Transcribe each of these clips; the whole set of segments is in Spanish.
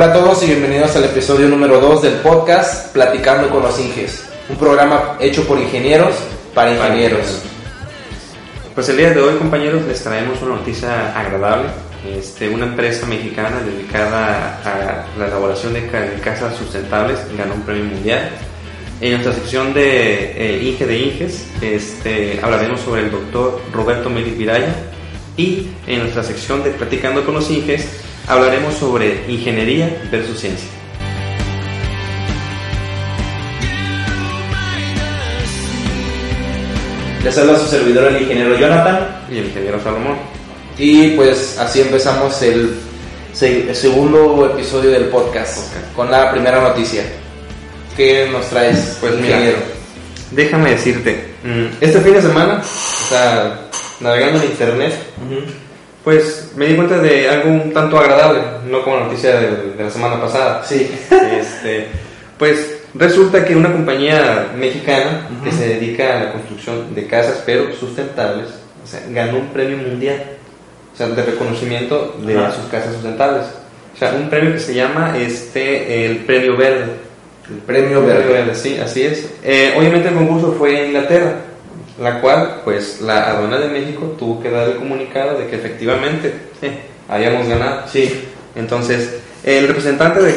Hola a todos y bienvenidos al episodio número 2 del podcast Platicando con los Inges, un programa hecho por ingenieros para ingenieros. Pues el día de hoy, compañeros, les traemos una noticia agradable. Este, una empresa mexicana dedicada a la elaboración de casas sustentables ganó un premio mundial. En nuestra sección de eh, Inge de Inges este, hablaremos sobre el doctor Roberto Melis Viraya y en nuestra sección de Platicando con los Inges hablaremos sobre ingeniería versus ciencia. Les habla su servidor el ingeniero Jonathan y el ingeniero Salomón. Y pues así empezamos el, segundo episodio del podcast con la primera noticia. ¿Qué nos traes, pues, ingeniero? déjame decirte, mm, este fin de semana, o sea, navegando en internet, pues me di cuenta de algo un tanto agradable, no como la noticia de, la semana pasada. Sí. Este, pues resulta que una compañía mexicana que se dedica a la construcción de casas, pero sustentables, o sea, ganó un premio mundial, o sea, de reconocimiento de sus casas sustentables. O sea, un premio que se llama este, el Premio Verde. El Premio Verde. sí, así es. Eh, obviamente el concurso fue en Inglaterra la cual pues la aduana de México tuvo que dar el comunicado de que efectivamente eh, habíamos ganado. Sí. Entonces, el representante de,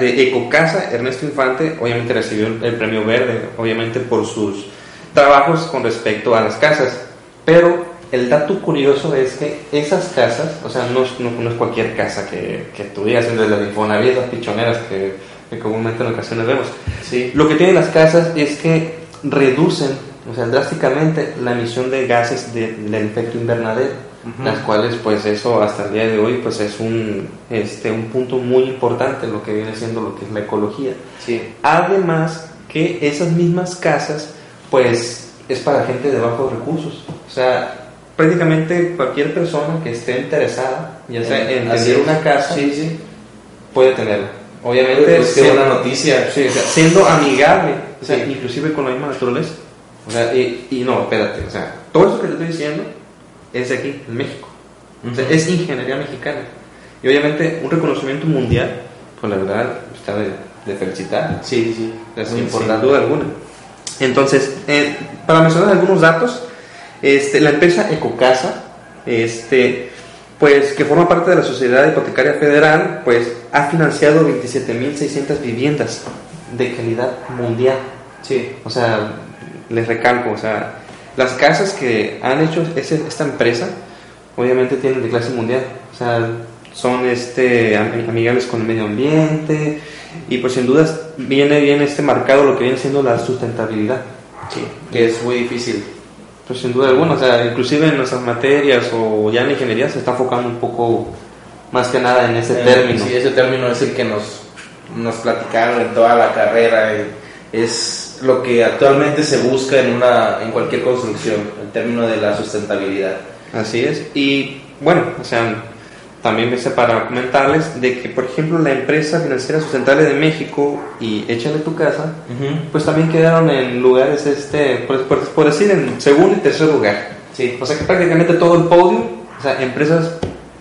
de, Ecocasa, Ernesto Infante, obviamente recibió el, premio verde, obviamente por sus trabajos con respecto a las casas, pero el dato curioso es que esas casas, o sea, no, no, es cualquier casa que, que tú digas, las Infonavit, las pichoneras que, que comúnmente en ocasiones vemos. Sí. Lo que tienen las casas es que reducen o sea, drásticamente la emisión de gases del efecto invernadero, las cuales pues eso hasta el día de hoy pues es un, este, un punto muy importante lo que viene siendo lo que es la ecología. Sí. Además que esas mismas casas pues es para gente de bajos recursos, o sea, prácticamente cualquier persona que esté interesada, ya sea en hacer una casa, sí, sí. puede tenerla. Obviamente, pues, es una noticia. siendo amigable, o sea, inclusive con la misma naturaleza. O sea, y, no, espérate, o sea, todo eso que te estoy diciendo es de aquí, en México. O sea, es ingeniería mexicana. Y obviamente un reconocimiento mundial, pues la verdad está de, felicitar. Sí, sí, es muy importante. Sin duda alguna. Entonces, eh, para mencionar algunos datos, este, la empresa Ecocasa, este, pues que forma parte de la Sociedad Hipotecaria Federal, pues ha financiado 27.600 viviendas de calidad mundial. Sí. O sea, les recalco, o sea, las casas que han hecho esta empresa, obviamente tienen de clase mundial, o sea, son este, amigables con el medio ambiente y pues sin dudas viene bien este marcado lo que viene siendo la sustentabilidad. Sí, que es muy difícil. Pues sin duda alguna, o sea, inclusive en nuestras materias o ya en ingeniería se está enfocando un poco más que nada en ese término. Sí, ese término es el que nos, nos platicaron en toda la carrera. Es lo que actualmente se busca en, una, en cualquier construcción, el término de la sustentabilidad. Así es. Y bueno, o sea, también me para comentarles de que, por ejemplo, la empresa financiera sustentable de México y Échale tu casa, pues también quedaron en lugares, este, por, por, decir, en segundo y tercer lugar. Sí. O sea que prácticamente todo el podio, o sea, empresas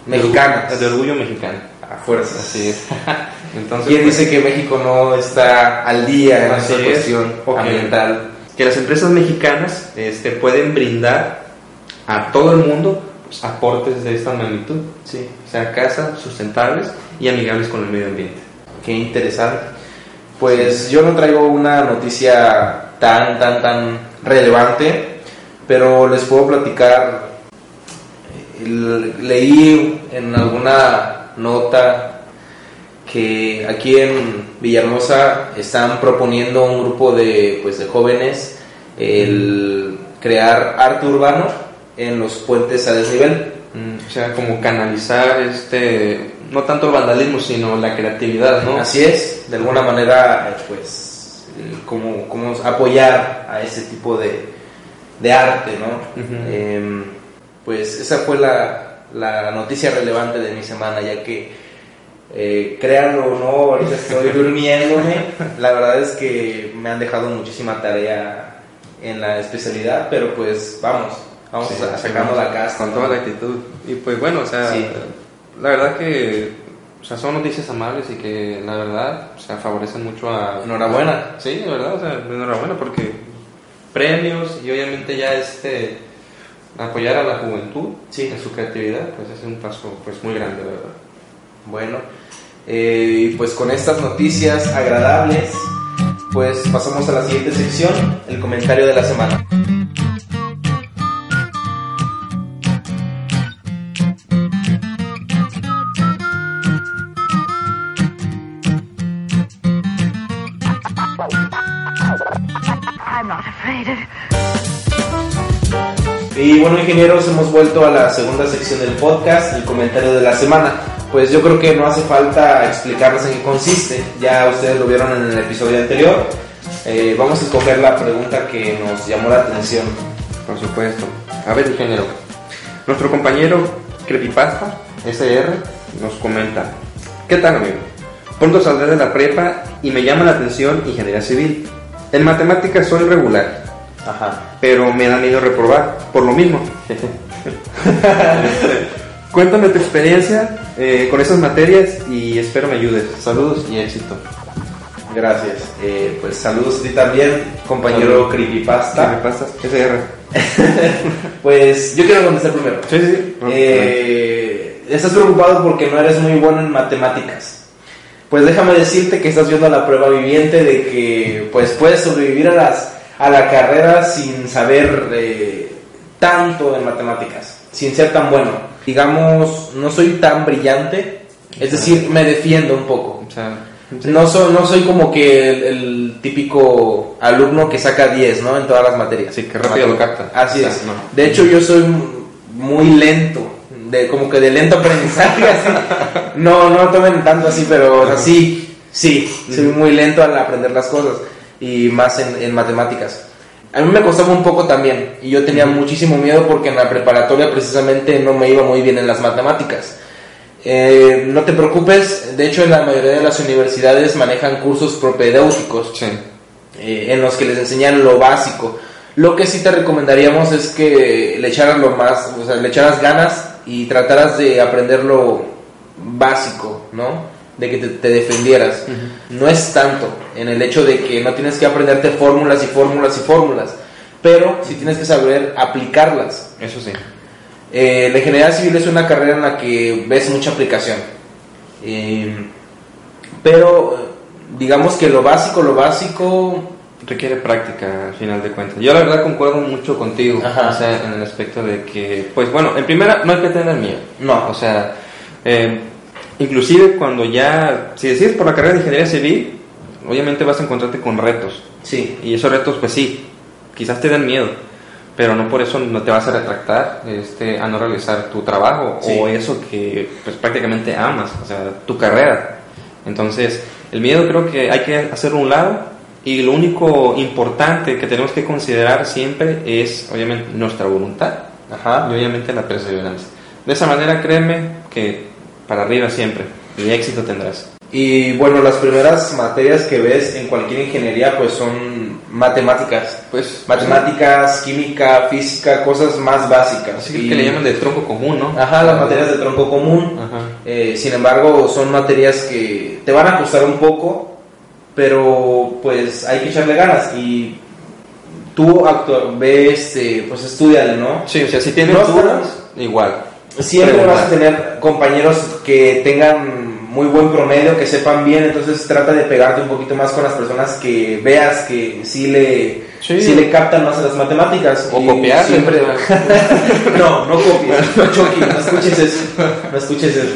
mexicanas. De orgullo mexicano. A fuerza. Así es. Entonces, ¿Quién pues, dice que México no está al día en esta cuestión ambiental? Que las empresas mexicanas este, pueden brindar a todo el mundo pues, aportes de esta magnitud. Sí. O sea, casas sustentables y amigables con el medio ambiente. Qué interesante. Pues yo no traigo una noticia tan, tan, tan relevante, pero les puedo platicar. Leí en alguna nota que aquí en Villahermosa están proponiendo un grupo de, pues, de jóvenes el crear arte urbano en los puentes a desnivel. Mm, o sea, como canalizar este, no tanto el vandalismo, sino la creatividad, ¿no? Así es, de alguna manera, pues, como, como apoyar a ese tipo de, de arte, ¿no? Em, pues esa fue la, la noticia relevante de mi semana, ya que eh, créanlo o no, ahorita estoy durmiéndome. La verdad es que me han dejado muchísima tarea en la especialidad, pero pues vamos, vamos a, sacando la casa. Con toda la actitud. Y pues bueno, o sea, la verdad que o sea, son noticias amables y que la verdad, o sea, favorecen mucho a... Enhorabuena. Sí, de verdad, o sea, enhorabuena porque premios y obviamente ya este apoyar a la juventud Sí. en su creatividad, pues es un paso pues muy grande, verdad. Bueno, eh, y pues con estas noticias agradables, pues pasamos a la siguiente sección, el comentario de la semana. Y bueno, ingenieros, hemos vuelto a la segunda sección del podcast, el comentario de la semana. Pues yo creo que no hace falta explicarles en qué consiste, ya ustedes lo vieron en el episodio anterior. Eh, vamos a escoger la pregunta que nos llamó la atención. Por supuesto. A ver, ingeniero. Nuestro compañero Creepypasta, SR, nos comenta. ¿Qué tal, amigo? Pronto saldré de la prepa y me llama la atención ingeniería civil. En matemáticas soy regular, Ajá. pero me da miedo reprobar, por lo mismo. Cuéntame tu experiencia eh, con esas materias y espero me ayudes. Saludos y éxito. Gracias. Eh, pues saludos a ti también, compañero. Creepypasta. Creepypastas, SR. Pues yo quiero contestar primero. Sí, sí. Eh, estás preocupado porque no eres muy bueno en matemáticas. Pues déjame decirte que estás viendo la prueba viviente de que pues puedes sobrevivir a las a la carrera sin saber eh, tanto en matemáticas, sin ser tan bueno. Digamos, no soy tan brillante, es decir, me defiendo un poco. O sea, sí. No soy, no soy como que el, el típico alumno que saca 10, ¿no? En todas las materias. Sí, que rápido lo capta. Así O sea, es. no. De hecho, yo soy muy lento, de como que de lento aprendizaje, así. No, no tomen tanto así, pero o sea, sí, sí, soy muy lento al aprender las cosas y más en, en matemáticas. A mí me costaba un poco también y yo tenía muchísimo miedo porque en la preparatoria precisamente no me iba muy bien en las matemáticas. Eh, no te preocupes, de hecho en la mayoría de las universidades manejan cursos propedéuticos Sí. eh, en los que les enseñan lo básico. Lo que sí te recomendaríamos es que le echaras lo más, o sea, le echaras ganas y trataras de aprender lo básico, ¿no? De que te, te defendieras. No es tanto en el hecho de que no tienes que aprenderte fórmulas y fórmulas y fórmulas, pero sí tienes que saber aplicarlas. Eso sí. Eh, la ingeniería civil es una carrera en la que ves mucha aplicación. Eh, pero digamos que lo básico, lo básico Requiere práctica, al final de cuentas. Yo la verdad concuerdo mucho contigo, Ajá. o sea, en el aspecto de que, pues bueno, en primera no hay que tener miedo. No. O sea, eh, inclusive cuando ya, si decides por la carrera de ingeniería civil, obviamente vas a encontrarte con retos. Sí, Y esos retos, pues sí, quizás te den miedo, pero no por eso no te vas a retractar este, a no realizar tu trabajo Sí. o eso que pues prácticamente amas, o sea, tu carrera. Entonces, el miedo creo que hay que hacerlo a un lado y lo único importante que tenemos que considerar siempre es, obviamente, nuestra voluntad ajá. y obviamente la perseverancia. De esa manera, créeme que para arriba siempre y éxito tendrás. Y bueno, las primeras materias que ves en cualquier ingeniería pues son matemáticas. Pues, Matemáticas, química, física, cosas más básicas. así Y- que le llaman de tronco común, ¿no? Ajá, las materias de tronco común. Ajá. Eh, sin embargo, son materias que te van a costar un poco, pero pues hay que echarle ganas y tú actu- ve, este, pues estudiale, ¿no? Sí, o sea, si tienes No dudas, igual. Siempre vas a tener compañeros que tengan muy buen promedio, que sepan bien, entonces trata de pegarte un poquito más con las personas que veas que sí le, Sí. sí le captan más a las matemáticas. O Y copiarle, Siempre... ¿no? no, no copies, Chucky, no escuches eso, no escuches eso.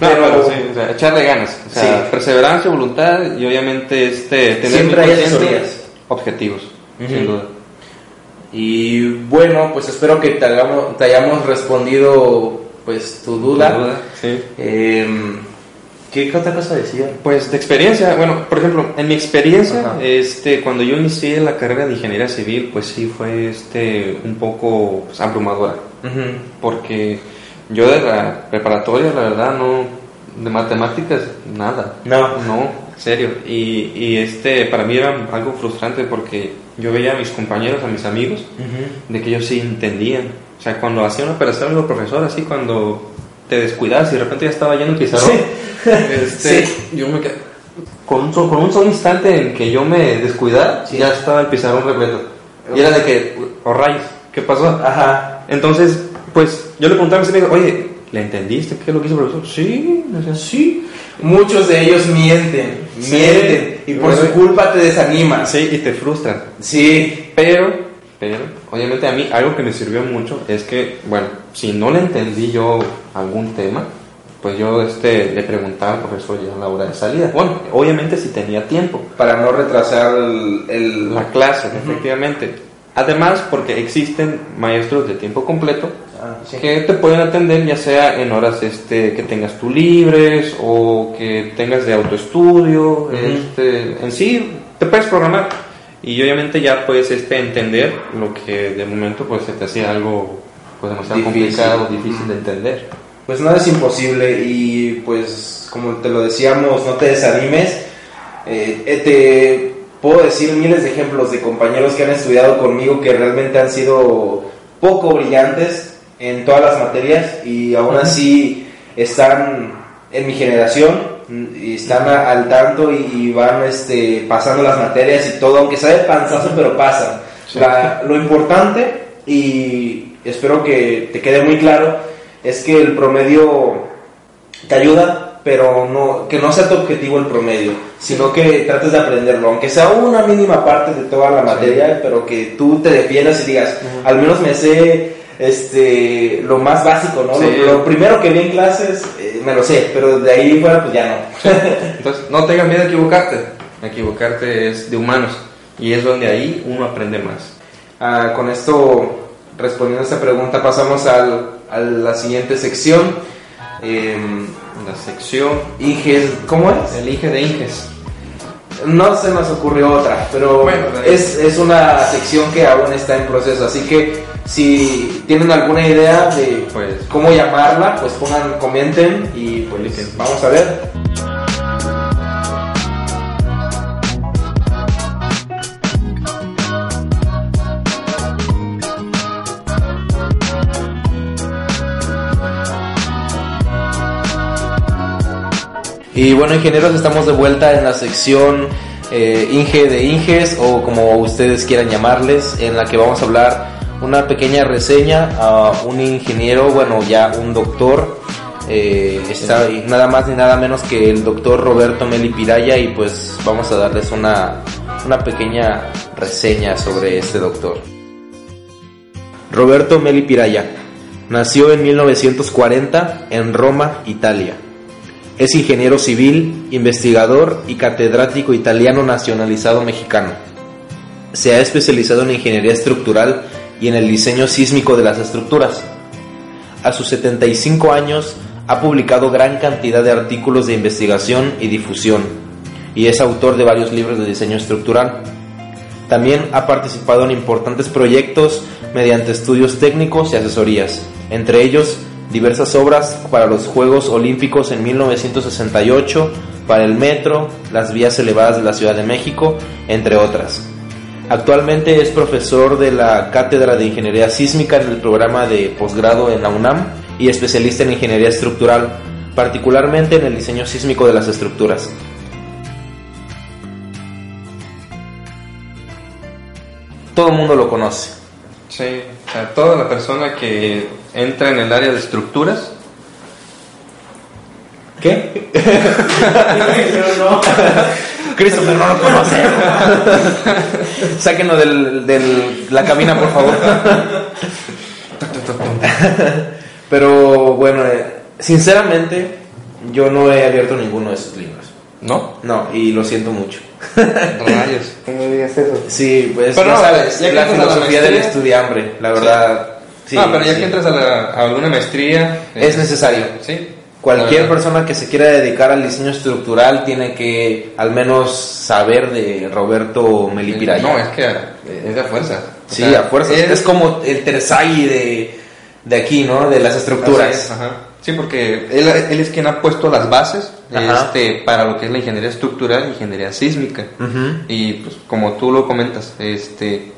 No, Pero pero sí, o sea, echarle ganas. O sea, Sí. perseverancia, voluntad y obviamente este, tener Siempre hay objetivos, sin duda. Y bueno, pues espero que te, hagamos- te hayamos respondido pues tu duda. Sin duda, sí. Em, ¿Qué otra cosa decía? Pues de experiencia, bueno, por ejemplo, en mi experiencia, Ajá. este, cuando yo inicié la carrera de ingeniería civil, pues sí fue este, un poco pues, abrumadora, porque yo de la preparatoria, la verdad, no, de matemáticas, nada. No. Serio. Y, y este, para mí era algo frustrante porque yo veía a mis compañeros, a mis amigos, de que ellos sí entendían. O sea, cuando hacía una operación, el profesor, así cuando te descuidas y de repente ya estaba lleno el pizarrón, Este, Yo me quedé. Con un, solo, con un solo instante en que yo me descuidara, Sí. ya estaba el pizarrón repleto. Y era de que, oh rayos, ¿qué pasó? Ajá. Entonces, pues yo le preguntaba a mi amigo, oye, ¿le entendiste qué es lo que hizo el profesor? Sí, sea, Sí. Muchos de ellos mienten, Sí. mienten. Y por su culpa te desanimas. sí, y te frustran. Sí. Pero, pero, obviamente a mí algo que me sirvió mucho es que, bueno, si no le entendí yo algún tema, pues yo este, le preguntaba al profesor ya a la hora de salida. Bueno, obviamente si tenía tiempo. Para no retrasar el... el- La clase, efectivamente. Además, porque existen maestros de tiempo completo Ah, sí. que te pueden atender ya sea en horas este, que tengas tú libres o que tengas de autoestudio, este, en sí te puedes programar y obviamente ya puedes este, entender lo que de momento pues se te hacía algo pues demasiado Difícil. complicado, difícil de entender. Pues nada es imposible y pues como te lo decíamos, no te desanimes. Eh, eh, te puedo decir miles de ejemplos de compañeros que han estudiado conmigo que realmente han sido poco brillantes en todas las materias y aún así están en mi generación y están a- al tanto y van este, pasando las materias y todo, aunque sea de panzazo, pero pasan. Sí. La- lo importante, y espero que te quede muy claro, es que el promedio te ayuda, pero no, que no sea tu objetivo el promedio, sino que trates de aprenderlo, aunque sea una mínima parte de toda la materia, pero que tú te defiendas y digas, al menos me sé este lo más básico, ¿no? Sí. Lo, lo primero que vi en clases eh, me lo sé, pero de ahí fuera pues ya no. Entonces, no tengas miedo a equivocarte. Equivocarte es de humanos y es donde ahí uno aprende más. Ah, con esto, respondiendo a esta pregunta, pasamos al, a la siguiente sección. Em, La sección Inges, ¿cómo es? Elige de Inges. No se nos ocurrió otra, pero Bueno, es, es una sección que aún está en proceso, así que si tienen alguna idea de Pues- cómo llamarla, pues pongan, comenten y pues vamos a ver. Y bueno, ingenieros, estamos de vuelta en la sección eh, Inge de Inges o como ustedes quieran llamarles, en la que vamos a hablar una pequeña reseña a un ingeniero, bueno, ya un doctor. eh, está nada más ni nada menos que el doctor Roberto Meli Piraya y pues vamos a darles una, una pequeña reseña sobre este doctor. Roberto Meli Piraya nació en 1940 en Roma, Italia. Es ingeniero civil, investigador y catedrático italiano nacionalizado mexicano. Se ha especializado en ingeniería estructural y en el diseño sísmico de las estructuras. A sus 75 años ha publicado gran cantidad de artículos de investigación y difusión y es autor de varios libros de diseño estructural. También ha participado en importantes proyectos mediante estudios técnicos y asesorías, entre ellos diversas obras para los Juegos Olímpicos en 1968, para el metro, las vías elevadas de la Ciudad de México, entre otras. Actualmente es profesor de la Cátedra de Ingeniería Sísmica en el programa de posgrado en la UNAM y especialista en ingeniería estructural, particularmente en el diseño sísmico de las estructuras. Todo el mundo lo conoce. Sí, o sea, toda la persona que entra en el área de estructuras, ¿Qué? Christopher no lo conoce. Sáquenlo del, del- la cabina, por favor. Pero bueno, eh, sinceramente, yo no he abierto ninguno de sus libros. ¿no? No, y lo siento mucho. Rayos, ¿cómo dirías eso? Sí, pues Pero ya no, sabes, ya la entras a la filosofía del estudiambre, la verdad. sí, ah, pero ya sí. que entras a, la- a alguna maestría... Es necesario. Sí. Cualquier verdad. persona que se quiera dedicar al diseño estructural tiene que al menos saber de Roberto Melipiraya. No, es que es de fuerza. O Sí, sea, a fuerza. él- Es como el Terzai de, de aquí, ¿no? De las estructuras. es, ajá. Sí, porque él, él es quien ha puesto las bases este, para lo que es la ingeniería estructural y ingeniería sísmica. Y pues como tú lo comentas, este,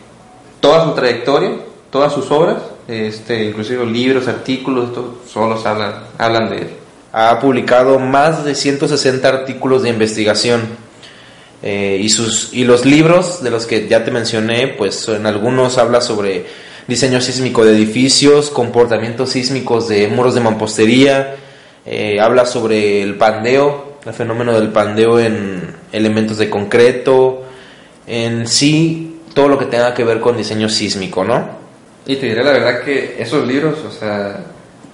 toda su trayectoria, todas sus obras, este, inclusive libros, artículos, todo, solo hablan, hablan de él. ha publicado más de 160 artículos de investigación. Eh, y, sus, y los libros de los que ya te mencioné, pues en algunos habla sobre diseño sísmico de edificios, comportamientos sísmicos de muros de mampostería, eh, habla sobre el pandeo, el fenómeno del pandeo en elementos de concreto, en sí todo lo que tenga que ver con diseño sísmico, ¿no? Y te diré la verdad que esos libros, o sea,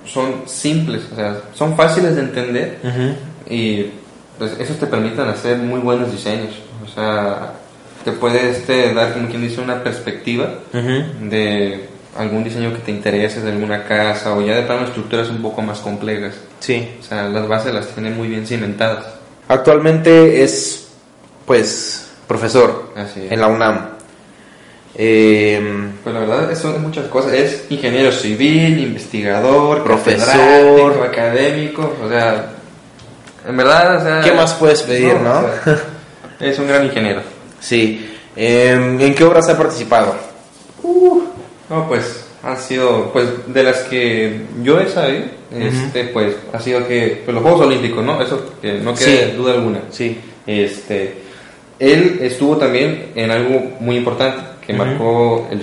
son simples, o sea, son fáciles de entender y pues esos te permiten hacer muy buenos diseños, o sea, te puede este, dar como quien dice una perspectiva de algún diseño que te interese de alguna casa o ya de plano estructuras un poco más complejas. Sí. O sea, las bases las tiene muy bien cimentadas. Actualmente es, pues, profesor en la UNAM. Eh, pues la verdad, son muchas cosas. Es ingeniero civil, investigador, profesor, académico. O sea, en verdad, o sea, ¿qué más puedes pedir, no? es un gran ingeniero. Sí. Em, ¿En qué obras ha participado? Uh, no, pues han sido, pues de las que yo he sabido, este, pues ha sido que pues, los Juegos Olímpicos, ¿no? Eso no queda duda alguna. Sí. Este, él estuvo también en algo muy importante que marcó el,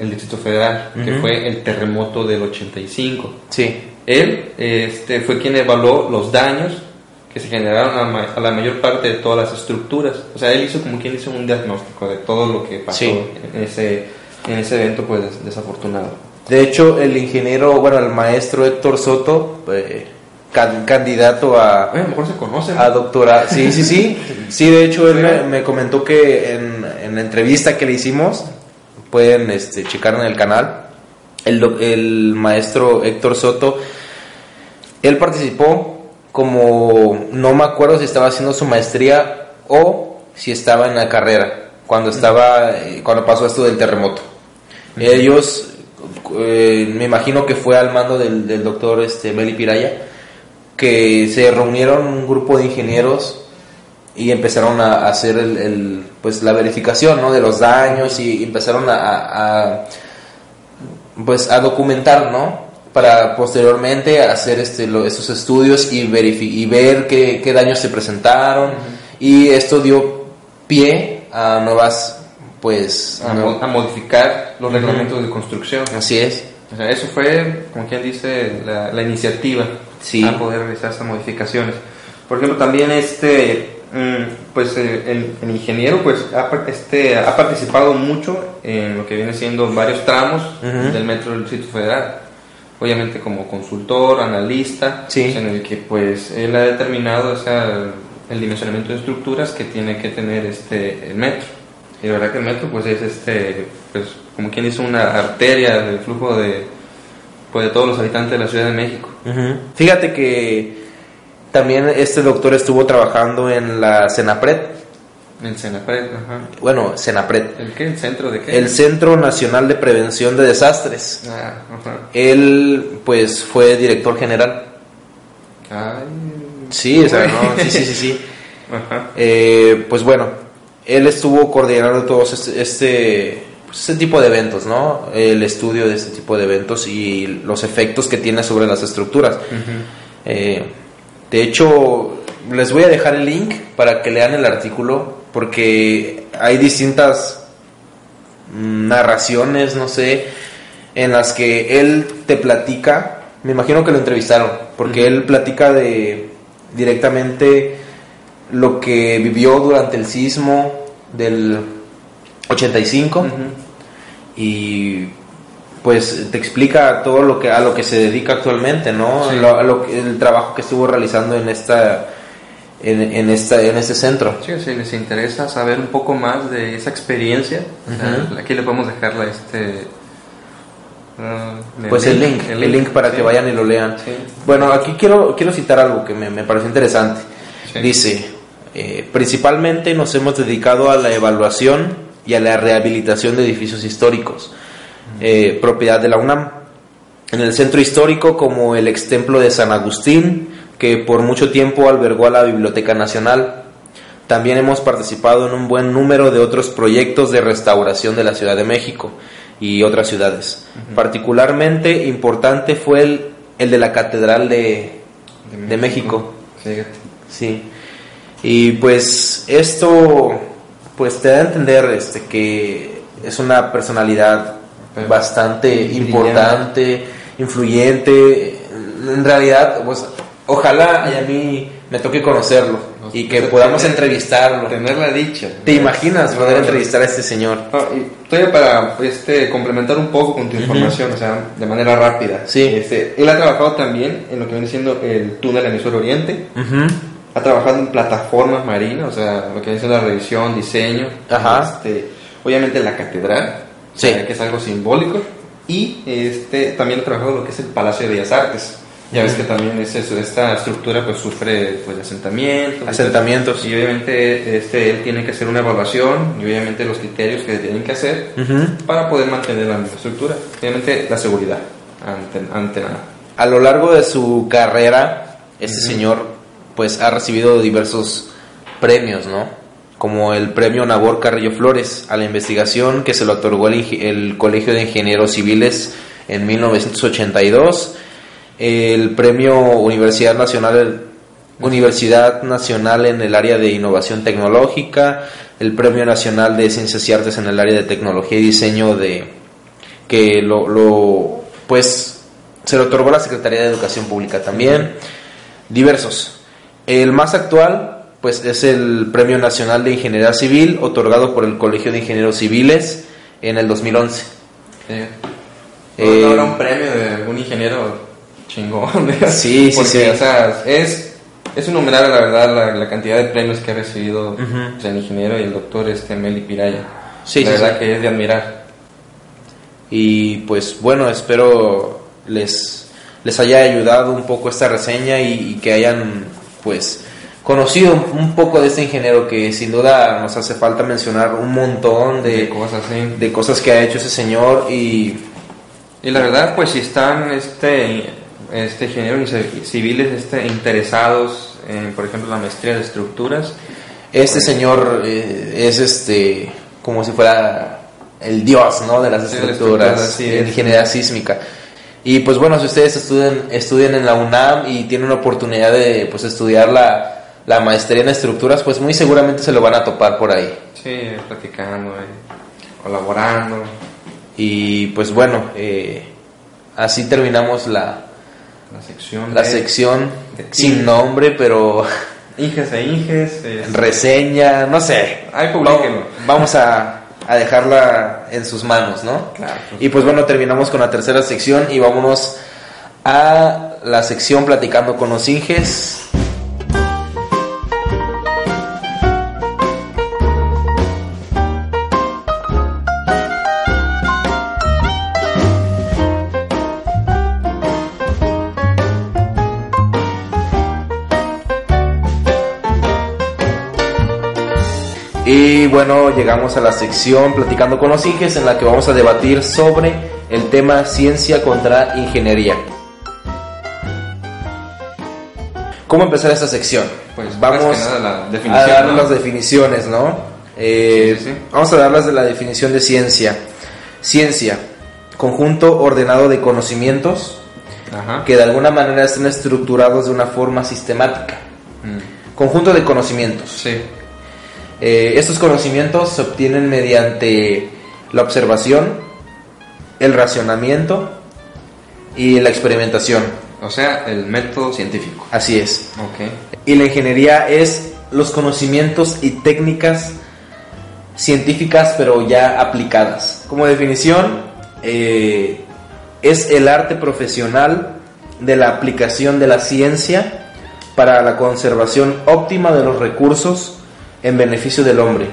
el, Distrito Federal, que fue el terremoto del 85. Sí. Él este, fue quien evaluó los daños que se generaron a, la mayor parte de todas las estructuras. O sea, él hizo como quien hizo un diagnóstico de todo lo que pasó en ese en ese evento pues desafortunado. De hecho, el ingeniero, bueno, el maestro Héctor Soto, eh, candidato a... a lo mejor se conoce. A doctora. Sí, sí, sí. Sí, de hecho, él me, comentó que en, en, la entrevista que le hicimos, pueden este, checar en el canal, el, el maestro Héctor Soto, él participó como, no me acuerdo si estaba haciendo su maestría o si estaba en la carrera, cuando estaba, eh, cuando pasó esto del terremoto. Ellos, eh, me imagino que fue al mando del, doctor este, Meli Piraya, que se reunieron un grupo de ingenieros y empezaron a hacer el, pues la verificación ¿no? de los daños y empezaron a, pues a documentar no para posteriormente hacer este estos estudios y, y ver qué, qué, daños se presentaron y esto dio pie a nuevas pues a, modificar los reglamentos de construcción. Así es. O sea, eso fue, como quien dice, la, iniciativa sí. a poder realizar estas modificaciones. Por ejemplo, también este, mm, pues el, ingeniero pues ha, este, ha participado mucho en lo que viene siendo varios tramos del metro del Distrito Federal. Obviamente como consultor, analista, sí. en el que pues él ha determinado o sea, el dimensionamiento de estructuras que tiene que tener este el metro. Y la verdad que el metro pues es este, pues como quien dice una arteria del flujo de, pues, de todos los habitantes de la Ciudad de México. Fíjate que también este doctor estuvo trabajando en la Senapred. En Senapred, ajá. Bueno, Senapred. ¿El qué? ¿El centro de qué? El Centro Nacional de Prevención de Desastres. Ah, ajá. Él, pues, fue director general. Ay. Sí, o sea, no, sí, sí, sí, sí. Ajá. Eh, pues bueno, él estuvo coordinando todos este, este, este, tipo de eventos, ¿no? El estudio de este tipo de eventos y los efectos que tiene sobre las estructuras. Eh, de hecho, les voy a dejar el link para que lean el artículo, porque hay distintas narraciones, no sé, en las que él te platica, me imagino que lo entrevistaron, porque él platica de directamente lo que vivió durante el sismo del 85 y pues te explica todo lo que a lo que se dedica actualmente, ¿no? el trabajo que estuvo realizando en esta en, esta en este centro. Sí, si les interesa saber un poco más de esa experiencia, aquí le podemos dejarla este uh, pues el link, el link, para que vayan y lo lean. Bueno, aquí quiero quiero citar algo que me, me pareció interesante. Dice, eh, principalmente nos hemos dedicado a la evaluación y a la rehabilitación de edificios históricos, eh, propiedad de la UNAM. En el centro histórico, como el ex templo de San Agustín, que por mucho tiempo albergó a la Biblioteca Nacional. También hemos participado en un buen número de otros proyectos de restauración de la Ciudad de México y otras ciudades. Particularmente importante fue el, el de la Catedral de, de México. Fíjate. Sí. Y pues esto pues te da a entender este que es una personalidad Pero- bastante brillante. importante, influyente. En realidad, pues ojalá y a mí me toque conocerlo y que Pues, podamos tener- entrevistarlo. Tener la dicha. ¿Te imaginas poder entrevistar a este señor? No, y todavía para este, complementar un poco con tu información, o sea, de manera rápida. Sí. Este, él ha trabajado también en lo que viene siendo el túnel emisor oriente. Ujú. Ha trabajado en plataformas marinas, o sea, lo que siendo la revisión, diseño. Ajá. Este, obviamente la catedral, Sí. sea, que es algo simbólico. Y este, también ha trabajado lo que es el Palacio de Bellas Artes. Ya ves que también es eso, esta estructura pues sufre pues, asentamientos. Asentamientos. Y obviamente este, él tiene que hacer una evaluación y obviamente los criterios que tienen que hacer Ujú. para poder mantener la misma estructura. Obviamente la seguridad ante, ante nada. A lo largo de su carrera, este señor pues ha recibido diversos premios, ¿no? Como el premio Nabor Carrillo Flores a la investigación que se le otorgó el, Colegio de Ingenieros Civiles en 1982, el premio Universidad Nacional Universidad Nacional en el área de innovación tecnológica, el premio Nacional de Ciencias y Artes en el área de tecnología y diseño de que lo, lo pues se le otorgó la Secretaría de Educación Pública también, diversos. El más actual pues es el Premio Nacional de Ingeniería Civil otorgado por el Colegio de Ingenieros Civiles en el 2011. Eh, Eh, no habrá un premio de algún ingeniero chingón. ¿verdad? Sí, sí, sí. o sea, es, es innumerable, la verdad, la, la cantidad de premios que ha recibido Ujú. pues, el ingeniero y el doctor este, Meli Piraya. Sí, la sí, verdad sí. que es de admirar. Y pues bueno, espero les, les haya ayudado un poco esta reseña y, y que hayan pues conocido un poco de este ingeniero que sin duda nos hace falta mencionar un montón De de, cosas de cosas que ha hecho ese señor y Y la verdad, pues si están este, este ingenieros civiles este, interesados en, por ejemplo, la maestría de estructuras, este señor eh, es este como si fuera el dios ¿no? de las de estructuras sí, en es. ingeniería sísmica. Y pues bueno, si ustedes estudian, estudian en la UNAM y tienen una oportunidad de pues estudiar la, la maestría en estructuras, pues muy seguramente se lo van a topar por ahí. sí, platicando, eh, colaborando. Y pues bueno, eh, así terminamos la, La sección la de sección de- sin nombre, pero Inges e Inges. eh, reseña, no sé. Ahí publíquenlo. Va- Vamos a, a dejarla en sus manos, ¿no? Claro. Y pues bueno, terminamos con la tercera sección y vámonos a la sección platicando con los Inges. Y bueno, llegamos a la sección Platicando con los Inges en la que vamos a debatir sobre el tema ciencia contra ingeniería. ¿Cómo empezar esta sección? Pues vamos la a definición, dar ¿no? las definiciones, ¿no? Eh, Sí, sí, sí. Vamos a darlas de la definición de ciencia. Ciencia, conjunto ordenado de conocimientos Ajá. que de alguna manera están estructurados de una forma sistemática. Mm, Conjunto de conocimientos. Sí. Eh, estos conocimientos se obtienen mediante la observación, el racionamiento y la experimentación. O sea, el método científico. Así es. Ok. Y la ingeniería es los conocimientos y técnicas científicas pero ya aplicadas. Como definición, eh, es el arte profesional de la aplicación de la ciencia para la conservación óptima de los recursos en beneficio del hombre.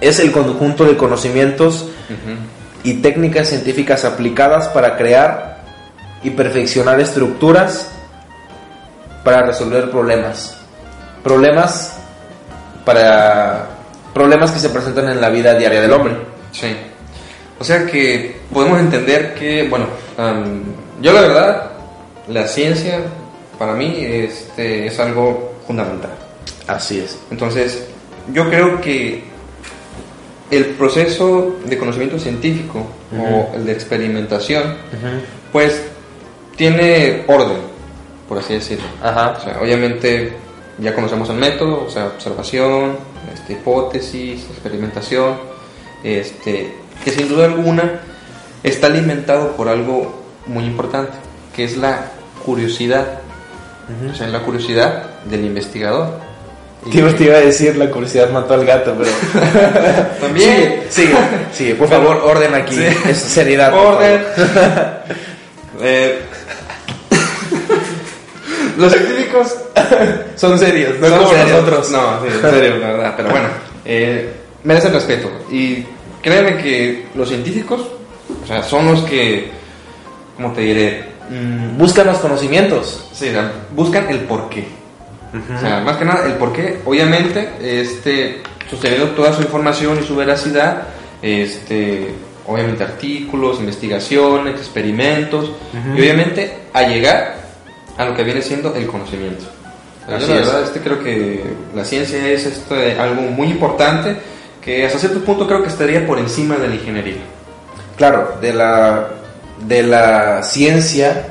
Es el conjunto de conocimientos y técnicas científicas aplicadas para crear y perfeccionar estructuras para resolver problemas. Problemas para problemas que se presentan en la vida diaria del hombre. Sí. O sea que podemos entender que, bueno, yo la verdad, la ciencia para mí este, es algo fundamental. Así es. Entonces, yo creo que el proceso de conocimiento científico o el de experimentación, pues tiene orden. por así decirlo. Ajá. O sea, obviamente ya conocemos el método, o sea, observación, este, hipótesis, experimentación, este, que sin duda alguna está alimentado por algo muy importante, que es la curiosidad. O sea, la curiosidad del investigador. Te iba, a decir, la curiosidad mató al gato, pero... También. Sigue, sigue, sigue, por favor, orden aquí. Sí. Es seriedad. Orden. Eh, los científicos Son serios, no Son como serios. nosotros. No, sí, en serio, la verdad. Pero bueno, eh, merecen respeto. Y créeme que los científicos, o sea, son los que, ¿cómo te diré? Mm, Buscan los conocimientos. sí, buscan el porqué. O sea, más que nada, el porqué, obviamente, este, sosteniendo toda su información y su veracidad, este, obviamente artículos, investigaciones, experimentos, y obviamente a llegar a lo que viene siendo el conocimiento. Sea, yo Así la es. verdad, este, creo que la ciencia es este, algo muy importante que hasta cierto punto creo que estaría por encima de la ingeniería. Claro, de la, de la ciencia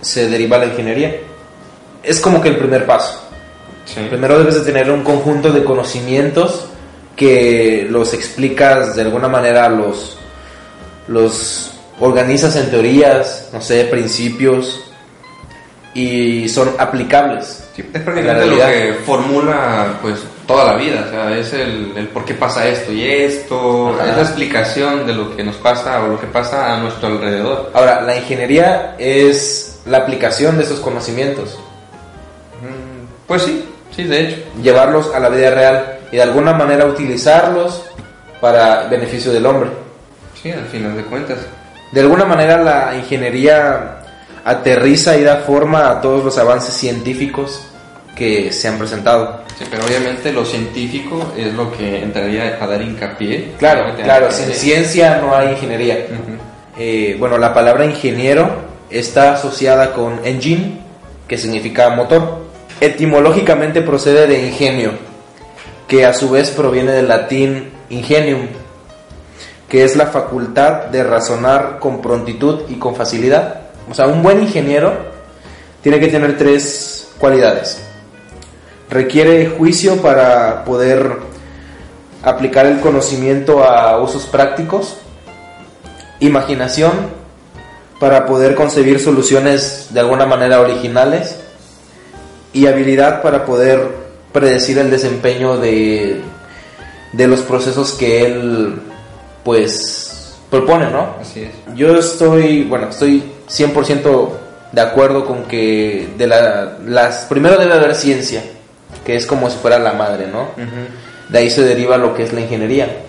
se deriva la ingeniería. Es como que el primer paso. Sí. Primero debes de tener un conjunto de conocimientos que los explicas de alguna manera, los, los organizas en teorías, no sé, principios y son aplicables. Sí, es prácticamente lo que formula pues toda la vida, o sea, es el, el por qué pasa esto y esto, Ajá. es la explicación de lo que nos pasa o lo que pasa a nuestro alrededor. Ahora, la ingeniería es la aplicación de esos conocimientos, Mm, Pues sí, sí, de hecho. llevarlos a la vida real y de alguna manera utilizarlos para beneficio del hombre. Sí, al final de cuentas. De alguna manera la ingeniería aterriza y da forma a todos los avances científicos que se han presentado. Sí, pero obviamente lo científico es lo que entraría a dar hincapié. Claro, claro, sin ciencia no hay ingeniería. Eh, bueno, la palabra ingeniero está asociada con engine, que significa motor. Etimológicamente procede de ingenio, que a su vez proviene del latín ingenium, que es la facultad de razonar con prontitud y con facilidad. O sea, un buen ingeniero tiene que tener tres cualidades. Requiere juicio para poder aplicar el conocimiento a usos prácticos, imaginación para poder concebir soluciones de alguna manera originales y habilidad para poder predecir el desempeño de, de los procesos que él pues propone, ¿no? Así es. Yo estoy, bueno, estoy 100% de acuerdo con que de la, las primero debe haber ciencia, que es como si fuera la madre, ¿no? De ahí se deriva lo que es la ingeniería.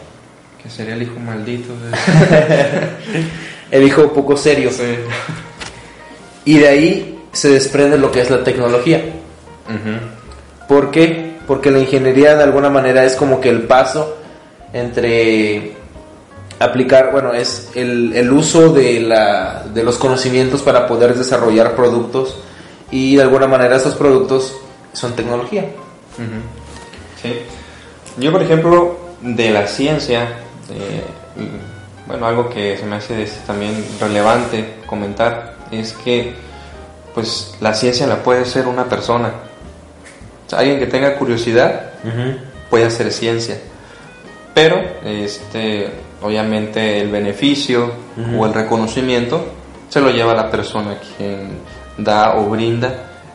Que sería el hijo maldito de... El hijo poco serio. Y de ahí se desprende lo que es la tecnología. Ujú. ¿Por qué? Porque la ingeniería de alguna manera es como que el paso entre aplicar, bueno, es el, el uso de, la, de los conocimientos para poder desarrollar productos y de alguna manera esos productos son tecnología. Sí. Yo, por ejemplo, de la ciencia, eh, bueno, algo que se me hace también relevante comentar es que, pues, la ciencia la puede hacer una persona. O sea, alguien que tenga curiosidad puede hacer ciencia. Pero, este, obviamente, el beneficio o el reconocimiento se lo lleva la persona quien da o brinda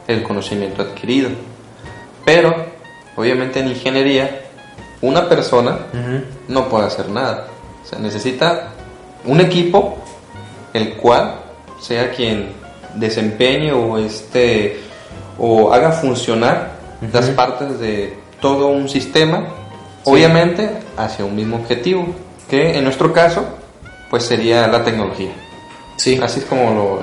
el conocimiento adquirido. Pero, obviamente, en ingeniería, una persona no puede hacer nada. O sea, necesita un equipo el cual sea quien desempeñe o este o haga funcionar las Ujú. partes de todo un sistema, Sí. obviamente hacia un mismo objetivo, que en nuestro caso pues sería la tecnología. Sí. Así es como lo-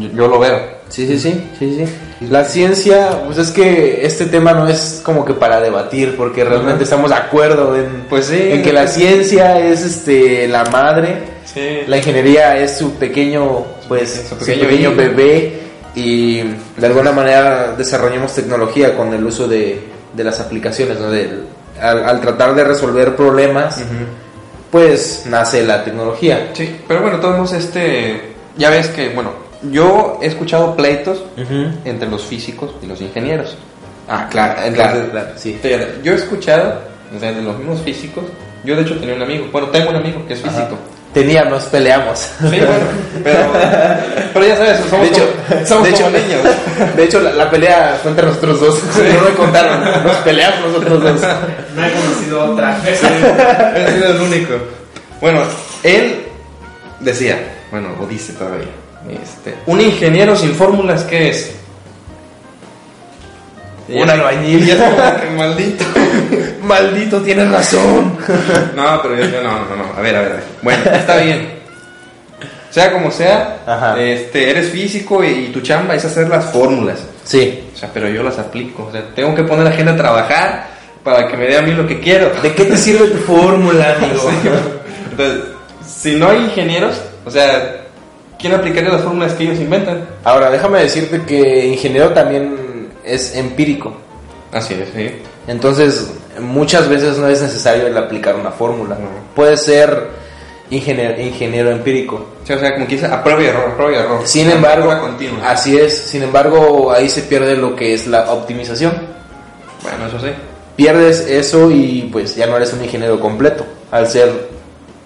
lo- yo lo veo. Sí, sí, sí, sí, sí. La ciencia, pues es que este tema no es como que para debatir, porque realmente Ajá. estamos de acuerdo en, Pues sí. en que la ciencia es este la madre, Sí. la ingeniería es su pequeño, pues, Su su pequeño pequeño, hijo. bebé y de alguna manera desarrollamos tecnología con el uso de, de las aplicaciones, ¿no? Del- al, al tratar de resolver problemas, pues nace la tecnología. Sí, pero bueno, todos este, ya ves que, bueno, yo he escuchado pleitos entre los físicos y los ingenieros. Ah, claro, Entonces, claro, claro, sí. Yo he escuchado, o sea, de los mismos físicos, yo de hecho tenía un amigo, bueno, tengo un amigo que es físico. Nos peleamos. Sí, bueno, pero, pero ya sabes, somos, de hecho, como, somos de como hecho, niños. de hecho la, la pelea fue entre nosotros dos. No me contaron, nos peleamos nosotros dos. No he conocido otra. He sido el único. Bueno, él decía, bueno, o dice todavía, este, un ingeniero sin fórmulas, ¿qué es? Un ya- albañil. y ya como que maldito. Maldito, tienes razón. No, pero yo, no, no, no, a ver, a ver, a ver. Bueno, está bien. Sea como sea, Ajá. este, eres físico y, y tu chamba es hacer las fórmulas. Sí. O sea, pero yo las aplico. O sea, tengo que poner a la gente a trabajar para que me dé a mí lo que quiero. ¿De qué te sirve tu fórmula, amigo? Entonces, si no hay ingenieros, o sea, ¿quién aplicaría las fórmulas que ellos inventan? Ahora, déjame decirte que ingeniero también es empírico. Así es, sí. Entonces, muchas veces no es necesario el aplicar una fórmula. No. Puede ser ingeniero, ingeniero empírico. Sí, O sea, como que dice, a prueba y error, a prueba y error. Sin embargo, continua. así es. Sin embargo, ahí se pierde lo que es la optimización. Bueno, eso sí. Pierdes eso y pues ya no eres un ingeniero completo al ser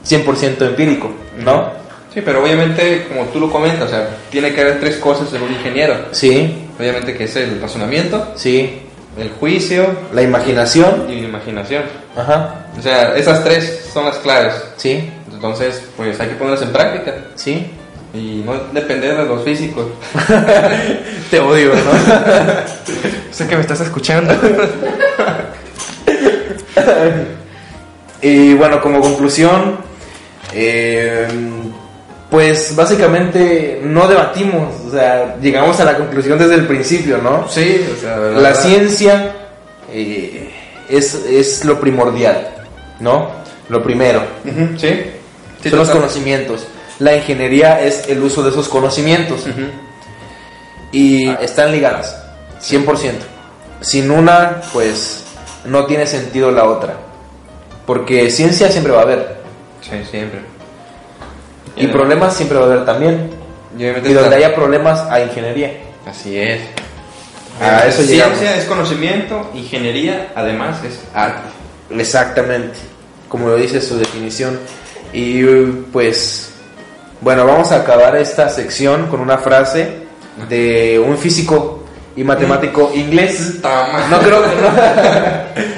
100% empírico, ¿no? Sí, pero obviamente, como tú lo comentas, o sea, tiene que haber tres cosas en un ingeniero. Sí, Obviamente que es el razonamiento, sí. el juicio La imaginación. y la imaginación. Ajá. O sea, esas tres son las claves. Sí, Entonces, pues hay que ponerlas en práctica sí. y no depender de los físicos. Te odio, ¿no? sé que me estás escuchando. Y bueno, como conclusión, eh, pues básicamente no debatimos, o sea, llegamos a la conclusión desde el principio, ¿no? sí, o sea, La ciencia eh, es, es lo primordial, ¿no? Lo primero, sí. Sí, son los conocimientos. La ingeniería es el uso de esos conocimientos y están ligadas, 100%. Sin una, pues no tiene sentido la otra, porque ciencia siempre va a haber. Sí, siempre. Y problemas siempre va a haber también. Y donde está- haya problemas, hay ingeniería. Así es. A eso Ciencia llegamos. es conocimiento, ingeniería además es arte. Exactamente, como lo dice su definición. Y pues, bueno, vamos a acabar esta sección con una frase de un físico y matemático inglés. Toma. No creo, no,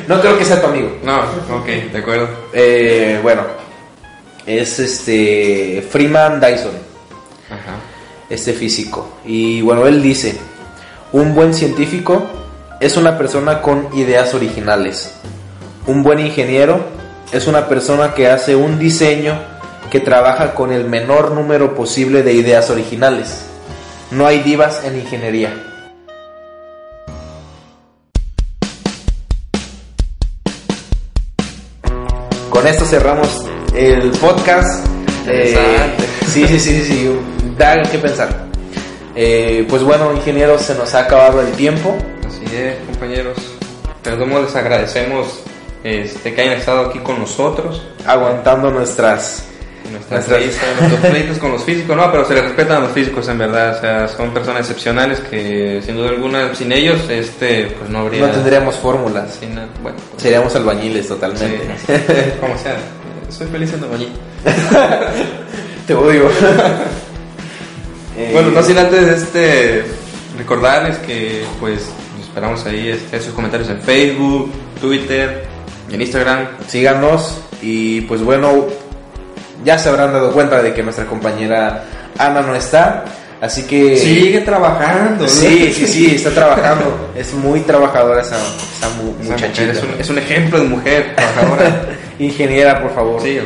no creo que sea tu amigo. No, ok, de acuerdo. Eh, bueno, es este Freeman Dyson. Ajá. este físico. Y bueno, él dice, un buen científico es una persona con ideas originales. Un buen ingeniero es una persona que hace un diseño que trabaja con el menor número posible de ideas originales. No hay divas en ingeniería. Con esto cerramos el podcast. Eh, sí, sí, sí, sí, sí, da que pensar. Eh, pues bueno, ingenieros, se nos ha acabado el tiempo. Así es, compañeros. Como les agradecemos este, que hayan estado aquí con nosotros. aguantando nuestras Nuestras Nuestras- nuestros pleitos con los físicos, no, pero se les respetan a los físicos en verdad, o sea, son personas excepcionales que sin duda alguna, sin ellos, este, pues no habría... no tendríamos fórmulas sin nada, bueno, pues, seríamos albañiles sí, totalmente como sea, soy feliz siendo allí. te odio Eh, Bueno, no sin antes este recordarles que pues esperamos ahí este, sus comentarios en Facebook, Twitter, y en Instagram. síganos y pues bueno ya se habrán dado cuenta de que nuestra compañera Ana no está así que Sigue trabajando. ¿no? sí sí sí está trabajando es muy trabajadora esa, esa mu- Esa muchachita mujer es, un, es un ejemplo de mujer trabajadora. ingeniera por favor sí,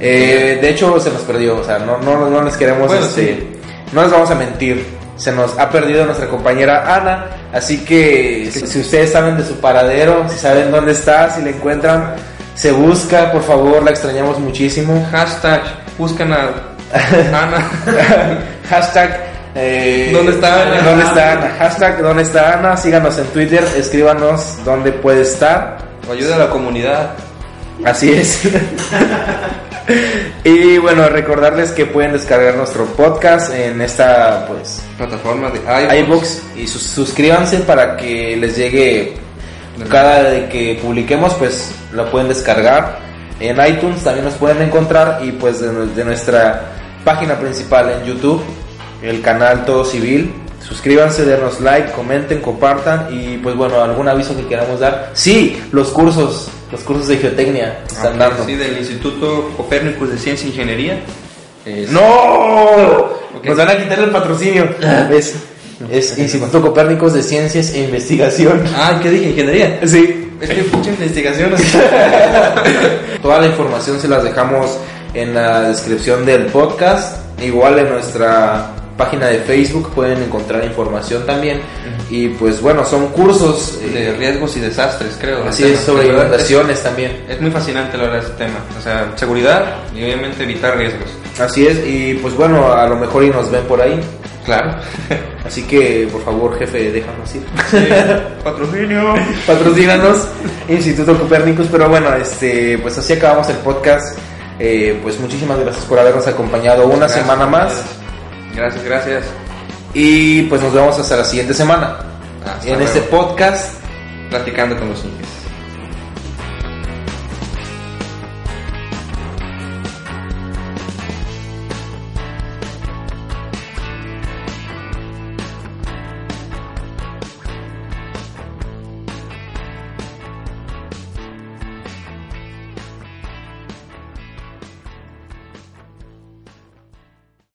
Eh, de hecho, se nos perdió, o sea, no, no, no les queremos, Bueno, este, sí. no les vamos a mentir, se nos ha perdido nuestra compañera Ana, así que si, si ustedes saben de su paradero, si saben dónde está, si la encuentran, se busca, por favor, la extrañamos muchísimo. Hashtag, buscan a Ana. Hashtag, eh, ¿Dónde está Ana? ¿Dónde está Ana? Hashtag, ¿dónde está Ana? Síganos en Twitter, escríbanos dónde puede estar. Ayuda a la comunidad. Así es. y bueno, recordarles que pueden descargar nuestro podcast en esta pues Plataforma de iBooks y sus- suscríbanse para que les llegue cada de que publiquemos pues lo pueden descargar. En iTunes también nos pueden encontrar y pues de, de nuestra página principal en YouTube el canal Todo Civil. Suscríbanse denos like comenten compartan y pues bueno algún aviso que queramos dar. Sí los cursos los cursos de geotecnia están Ok, dando Sí, del Instituto Copérnicus de Ciencia e Ingeniería. Es- ¡No! Nos van a quitar el patrocinio. Es, es Instituto Copérnicos de Ciencias e Investigación. Ah, ¿qué dije? ¿Ingeniería? Sí. Es que mucha investigación. Toda la información se las dejamos en la descripción del podcast. Igual en nuestra página de Facebook pueden encontrar información también. Y pues bueno, son cursos. eh, de riesgos y desastres, creo. así es, sobre inundaciones también. Es, muy fascinante la verdad este tema. O sea, seguridad y obviamente evitar riesgos. Así es, y pues bueno, a lo mejor y nos ven por ahí. Claro. Así que por favor, jefe, déjanos ir. Patrocinio. patrocínanos Instituto Copérnicus pero bueno este pues así acabamos el podcast Eh, pues muchísimas gracias por habernos acompañado una Gracias, semana más Gracias, gracias. y pues nos vemos hasta la siguiente semana Hasta en luego. este podcast Platicando con los indios.